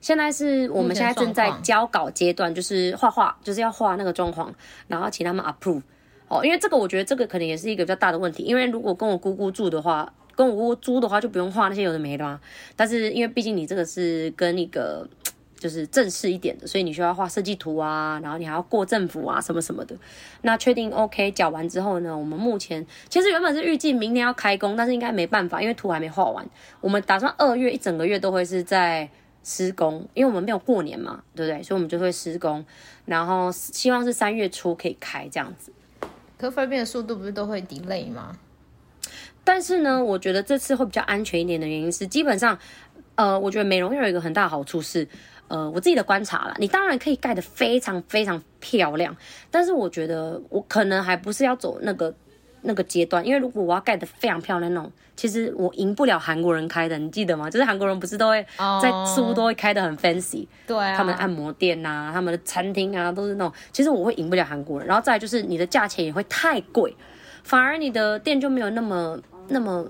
现在是我们现在正在交稿阶段，就是画画，就是要画那个装潢，然后请他们 approve 哦。因为这个我觉得这个可能也是一个比较大的问题，因为如果跟我姑姑住的话，跟我姑姑租的话就不用画那些有的没的嘛。但是因为毕竟你这个是跟一个。就是正式一点的，所以你需要画设计图啊，然后你还要过政府啊，什么什么的。那确定 OK 缴完之后呢，我们目前其实原本是预计明天要开工，但是应该没办法，因为图还没画完。我们打算二月一整个月都会是在施工，因为我们没有过年嘛，对不对？所以我们就会施工，然后希望是三月初可以开这样子。可菲律宾的速度不是都会 delay 吗？但是呢，我觉得这次会比较安全一点的原因是，基本上，呃，我觉得美容院有一个很大好处是。呃，我自己的观察啦，你当然可以盖得非常非常漂亮，但是我觉得我可能还不是要走那个那个阶段，因为如果我要盖得非常漂亮那种，其实我赢不了韩国人开的，你记得吗？就是韩国人不是都会在似乎都会开得很 fancy，对啊，他们的按摩店呐、啊，他们的餐厅啊，都是那种，其实我会赢不了韩国人，然后再来就是你的价钱也会太贵，反而你的店就没有那么那么。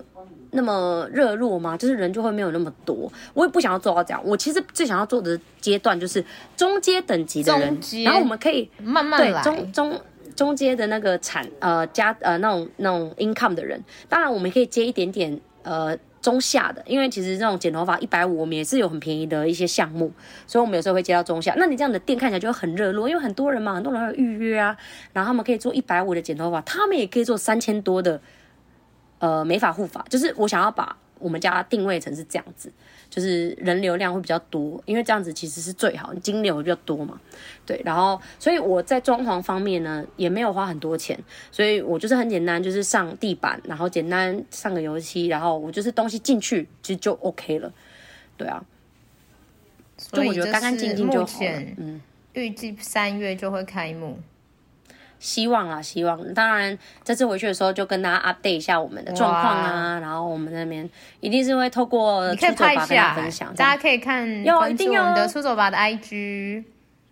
那么热络吗？就是人就会没有那么多。我也不想要做到这样。我其实最想要做的阶段就是中阶等级的人，然后我们可以慢慢来。对中中中阶的那个产呃加呃那种那种 income 的人，当然我们可以接一点点呃中下的，因为其实这种剪头发一百五，我们也是有很便宜的一些项目，所以我们有时候会接到中下。那你这样的店看起来就会很热络，因为很多人嘛，很多人会预约啊，然后他们可以做一百五的剪头发，他们也可以做三千多的。呃，美法护法就是我想要把我们家定位成是这样子，就是人流量会比较多，因为这样子其实是最好，金流比较多嘛。对，然后所以我在装潢方面呢，也没有花很多钱，所以我就是很简单，就是上地板，然后简单上个油漆，然后我就是东西进去其实就 OK 了。对啊，所以就我觉得干干净净就好了。嗯，预计三月就会开幕。希望啊，希望。当然，这次回去的时候就跟大家 update 一下我们的状况啊。然后我们那边一定是会透过出走吧跟大家分享，大家可以看，要一定要我们的出走吧的 IG。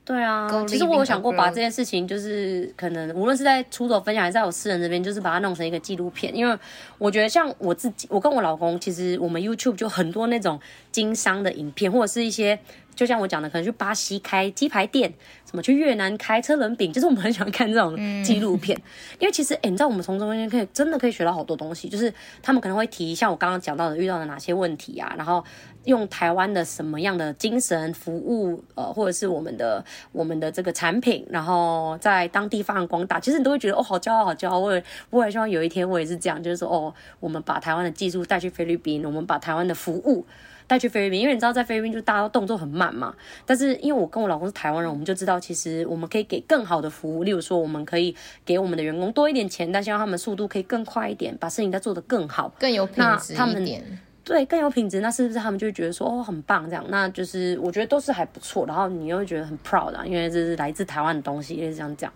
对啊，其实我有想过把这件事情，就是可能无论是在出走分享，还是在我私人这边，就是把它弄成一个纪录片。因为我觉得像我自己，我跟我老公，其实我们 YouTube 就很多那种经商的影片，或者是一些。就像我讲的，可能去巴西开鸡排店，什么去越南开车轮饼，就是我们很喜欢看这种纪录片。嗯、因为其实，哎、欸，你知道我们从中间可以真的可以学到好多东西。就是他们可能会提，像我刚刚讲到的，遇到的哪些问题啊，然后用台湾的什么样的精神服务，呃，或者是我们的我们的这个产品，然后在当地发扬光大。其实你都会觉得哦，好骄傲，好骄傲。我也我也希望有一天我也是这样，就是说哦，我们把台湾的技术带去菲律宾，我们把台湾的服务。带去菲律宾，因为你知道在菲律宾就大家动作很慢嘛。但是因为我跟我老公是台湾人，我们就知道其实我们可以给更好的服务。例如说，我们可以给我们的员工多一点钱，但希望他们速度可以更快一点，把事情再做得更好，更有品质一点。对，更有品质，那是不是他们就会觉得说哦很棒这样？那就是我觉得都是还不错。然后你又觉得很 proud 啊，因为这是来自台湾的东西，也是这样讲。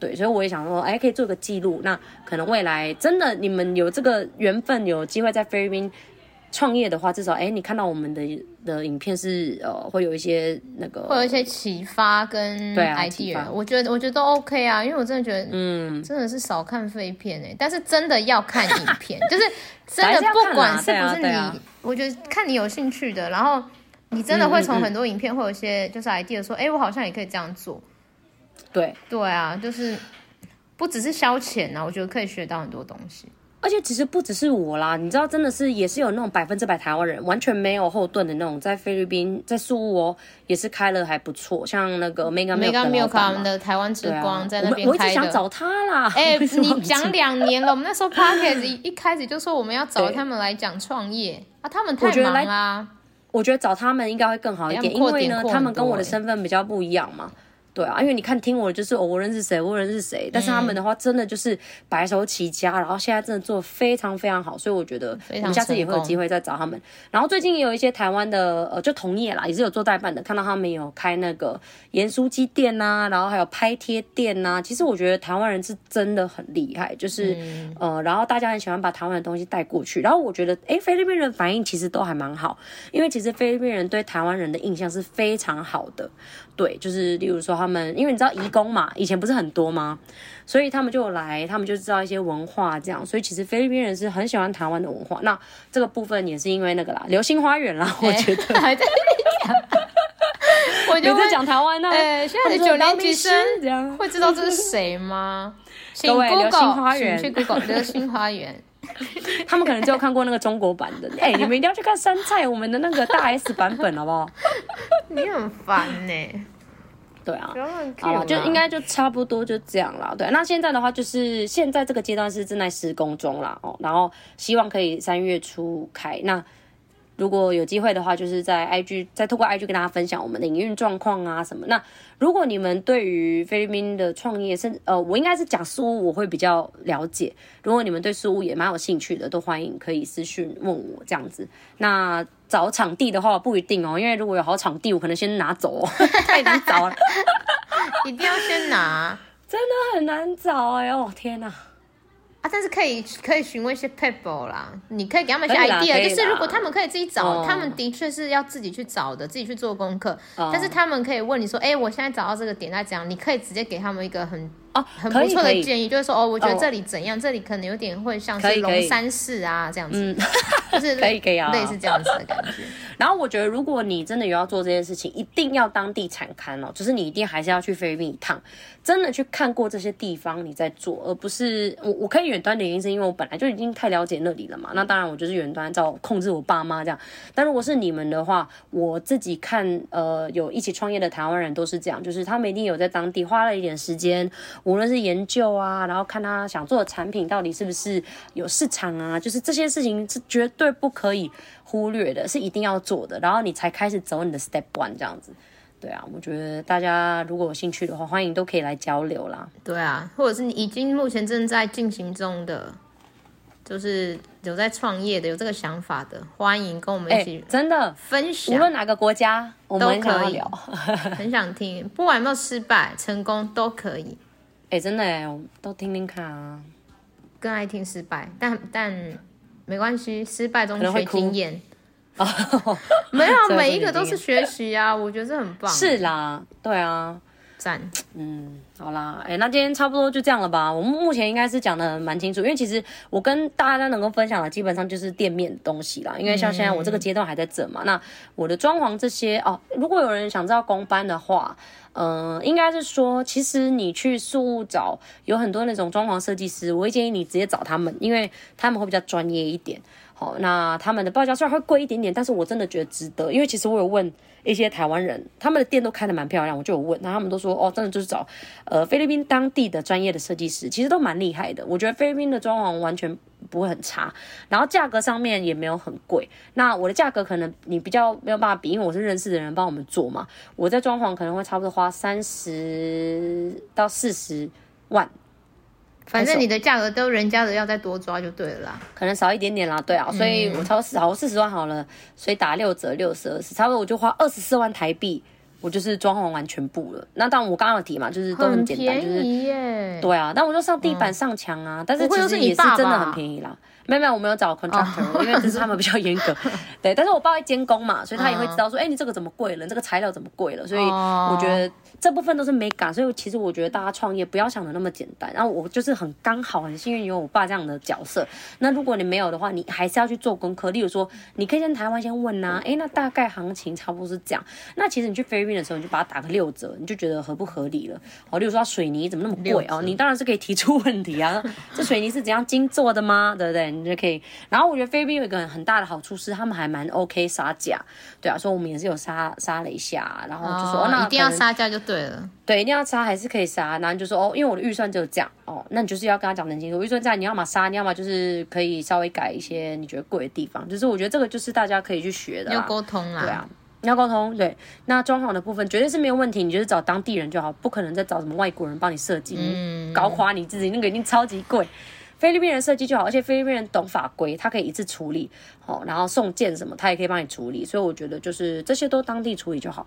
对，所以我也想说，哎，可以做个记录。那可能未来真的你们有这个缘分，有机会在菲律宾。创业的话，至少哎，你看到我们的的影片是呃，会有一些那个，会有一些启发跟 idea，啊，我觉得我觉得都 OK 啊，因为我真的觉得，嗯，真的是少看废片哎，但是真的要看影片，就是真的不管是不是你，啊啊、我觉得看你有兴趣的，然后你真的会从很多影片会有一些就是 idea 说，哎、嗯嗯嗯，我好像也可以这样做，对。对啊，就是不只是消遣啊，我觉得可以学到很多东西。而且其实不只是我啦，你知道，真的是也是有那种百分之百台湾人，完全没有后盾的那种，在菲律宾在宿务哦，也是开了还不错，像那个 Mega Mega Milk 的台湾之光、啊、在那边开的。我一直想找他啦，哎、欸，你讲两年了，我们那时候 Podcast 一 一开始就说我们要找他们来讲创业啊，他们太忙啦。我觉得找他们应该会更好一，点因为呢，他们跟我的身份比较不一样嘛。对啊，因为你看听我的就是、哦、我认识谁，我认识谁，但是他们的话真的就是白手起家，嗯、然后现在真的做得非常非常好，所以我觉得我们下次也会有机会再找他们。然后最近也有一些台湾的呃，就同业啦，也是有做代办的，看到他们有开那个盐酥鸡店呐、啊，然后还有拍贴店呐、啊。其实我觉得台湾人是真的很厉害，就是、嗯、呃，然后大家很喜欢把台湾的东西带过去。然后我觉得，哎，菲律宾人反应其实都还蛮好，因为其实菲律宾人对台湾人的印象是非常好的。对，就是例如说他们，因为你知道移工嘛，以前不是很多吗？所以他们就来，他们就知道一些文化这样，所以其实菲律宾人是很喜欢台湾的文化。那这个部分也是因为那个啦，流星花园啦，我觉得。欸、还在讲，我就在讲台湾那。哎，现在九年级生这样会知道这是谁吗？各位，流星花园，去 Google 流星花园。他们可能就看过那个中国版的，哎、欸，你们一定要去看山菜我们的那个大 S 版本，好不好？你很烦呢、欸。对啊，好了，就应该就差不多就这样了。对，那现在的话就是现在这个阶段是正在施工中啦，哦，然后希望可以三月初开。那如果有机会的话，就是在 IG 再透过 IG 跟大家分享我们的营运状况啊什么。那如果你们对于菲律宾的创业，甚至呃，我应该是讲宿务，我会比较了解。如果你们对宿务也蛮有兴趣的，都欢迎可以私讯问我这样子。那找场地的话不一定哦，因为如果有好场地，我可能先拿走哦，太难找了，一定要先拿，真的很难找哎呦天哪！啊，但是可以可以询问一些 people 啦，你可以给他们一些 idea，就是如果他们可以自己找，哦、他们的确是要自己去找的，自己去做功课。哦、但是他们可以问你说，哎、欸，我现在找到这个点在讲，你可以直接给他们一个很哦很不错的建议，就是说，哦，我觉得这里怎样，哦、这里可能有点会像是龙山寺啊这样子，嗯、就是可以可以啊，类似这样子的感觉。然后我觉得，如果你真的有要做这件事情，一定要当地产刊哦，就是你一定还是要去菲律宾一趟，真的去看过这些地方，你再做，而不是我我可以远端的原因是因为我本来就已经太了解那里了嘛。那当然我就是远端照控制我爸妈这样。但如果是你们的话，我自己看，呃，有一起创业的台湾人都是这样，就是他们一定有在当地花了一点时间，无论是研究啊，然后看他想做的产品到底是不是有市场啊，就是这些事情是绝对不可以。忽略的是一定要做的，然后你才开始走你的 step one 这样子，对啊，我觉得大家如果有兴趣的话，欢迎都可以来交流啦。对啊，或者是你已经目前正在进行中的，就是有在创业的，有这个想法的，欢迎跟我们一起、欸、真的分享，无论哪个国家我们都可以聊，很想听，不管有没有失败成功都可以。哎、欸，真的哎，都听听看啊，更爱听失败，但但。没关系，失败中学经验。哦，没有，每一个都是学习啊，我觉得这很棒。是啦，对啊，赞。嗯，好啦，哎、欸，那今天差不多就这样了吧？我们目前应该是讲的蛮清楚，因为其实我跟大家能够分享的基本上就是店面的东西啦。因为像现在我这个阶段还在整嘛，嗯、那我的装潢这些哦，如果有人想知道工班的话。嗯、呃，应该是说，其实你去宿务找有很多那种装潢设计师，我会建议你直接找他们，因为他们会比较专业一点。好，那他们的报价虽然会贵一点点，但是我真的觉得值得，因为其实我有问一些台湾人，他们的店都开得蛮漂亮，我就有问，那他们都说，哦，真的就是找呃菲律宾当地的专业的设计师，其实都蛮厉害的。我觉得菲律宾的装潢完全。不会很差，然后价格上面也没有很贵。那我的价格可能你比较没有办法比，因为我是认识的人帮我们做嘛。我在装潢可能会差不多花三十到四十万，反正你的价格都人家的要再多抓就对了啦，可能少一点点啦，对啊。所以我超少四十万好了，所以打六折六十二十，差不多我就花二十四万台币。我就是装潢完全部了，那当然我刚刚有提嘛，就是都很简单，就是对啊，但我就上地板上墙啊，嗯、但是其实也是真的很便宜啦。没有没有，我没有找 contractor，、oh. 因为就是他们比较严格。对，但是我爸会监工嘛，所以他也会知道说，哎、uh. 欸，你这个怎么贵了？这个材料怎么贵了？所以我觉得这部分都是没感。所以其实我觉得大家创业不要想的那么简单。然后我就是很刚好很幸运有我爸这样的角色。那如果你没有的话，你还是要去做功课。例如说，你可以先台湾先问呐、啊，哎、欸，那大概行情差不多是这样。那其实你去菲律宾的时候，你就把它打个六折，你就觉得合不合理了。哦，例如说水泥怎么那么贵哦？你当然是可以提出问题啊。这水泥是怎样精做的吗？对不对？你就可以。然后我觉得菲律宾有一个很大的好处是，他们还蛮 OK 杀价，对啊，所以我们也是有杀杀了一下，然后就说、哦、那一定要杀价就对了，对，一定要杀还是可以杀，然后就说哦，因为我的预算只有这样哦，那你就是要跟他讲很清楚，预算这样，你要么杀，你要么就是可以稍微改一些你觉得贵的地方，就是我觉得这个就是大家可以去学的，要沟通啦，对啊，你要沟通，对，那装潢的部分绝对是没有问题，你就是找当地人就好，不可能再找什么外国人帮你设计，嗯，搞垮你自己，那个一定超级贵。菲律宾人设计就好，而且菲律宾人懂法规，他可以一次处理，好，然后送件什么，他也可以帮你处理，所以我觉得就是这些都当地处理就好。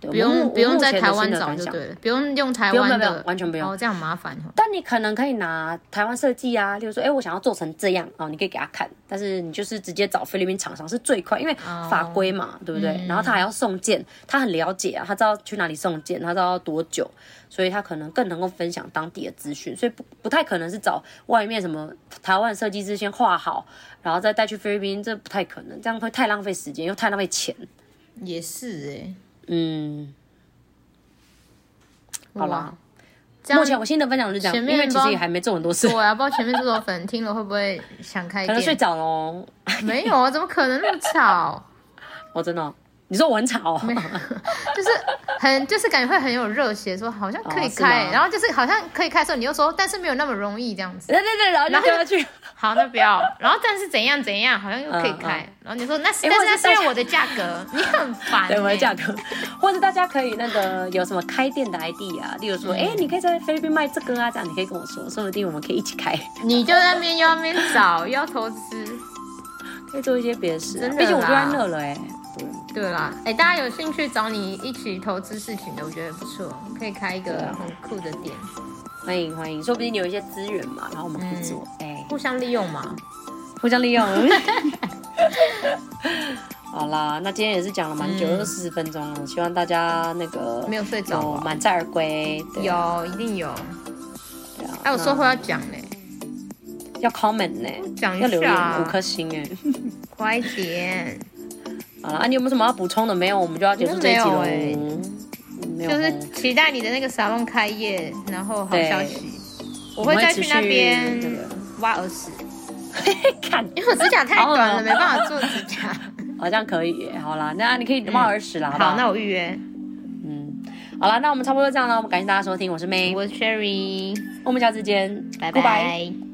不用不用在台湾找就对了，不用用台湾的，完全不用。哦，这样麻烦。但你可能可以拿台湾设计啊，例如说，哎，我想要做成这样哦，你可以给他看。但是你就是直接找菲律宾厂商是最快，因为法规嘛，哦、对不对？嗯、然后他还要送件，他很了解啊，他知道去哪里送件，他知道要多久，所以他可能更能够分享当地的资讯。所以不不太可能是找外面什么台湾设计师先画好，然后再带去菲律宾，这不太可能，这样会太浪费时间又太浪费钱。也是哎、欸，嗯。好啦，目前我新的分享就是这样，因为其实也还没做很多事。对啊，不知道前面这种粉听了会不会想开店？可能睡着了。没有啊，怎么可能那么吵？我 真的、哦。你说我很吵、哦，就是很就是感觉会很有热血，说好像可以开，哦、然后就是好像可以开的时候，你又说但是没有那么容易这样子。对对对，然后就掉下去。好，那不要。然后但是怎样怎样，好像又可以开。嗯嗯、然后你说那是但是那是我的价格，你很烦、欸。对，我的价格。或者大家可以那个有什么开店的 idea，例如说，哎、嗯，你可以在菲律宾卖这个啊，这样你可以跟我说，说不定我们可以一起开。你就在那边又要那边找，又要投资，可以做一些别的事、啊。毕竟我不在那了哎、欸。对啦，哎，大家有兴趣找你一起投资事情的，我觉得不错，可以开一个很酷的店。欢迎欢迎，说不定你有一些资源嘛，然后我们可以做，哎、嗯，互相利用嘛，互相利用。好啦，那今天也是讲了蛮久，都四十分钟了，希望大家那个没有睡着，满载而归。有，一定有。对啊，还有说话要讲呢，要 comment 呢，讲一下，要留言五颗星哎，快点。好了，啊，你有没有什么要补充的？没有，我们就要结束这一集了。没有欸就是期待你的那个沙龙开业，然后好消息，我会再去那边挖耳屎。看，因为我指甲太短了，没办法做指甲。好像可以，好啦，那你可以挖耳屎啦。好，那我预约。嗯，好了，那我们差不多这样了。我们感谢大家收听，我是 May，我是 Sherry，我们下次见，拜拜。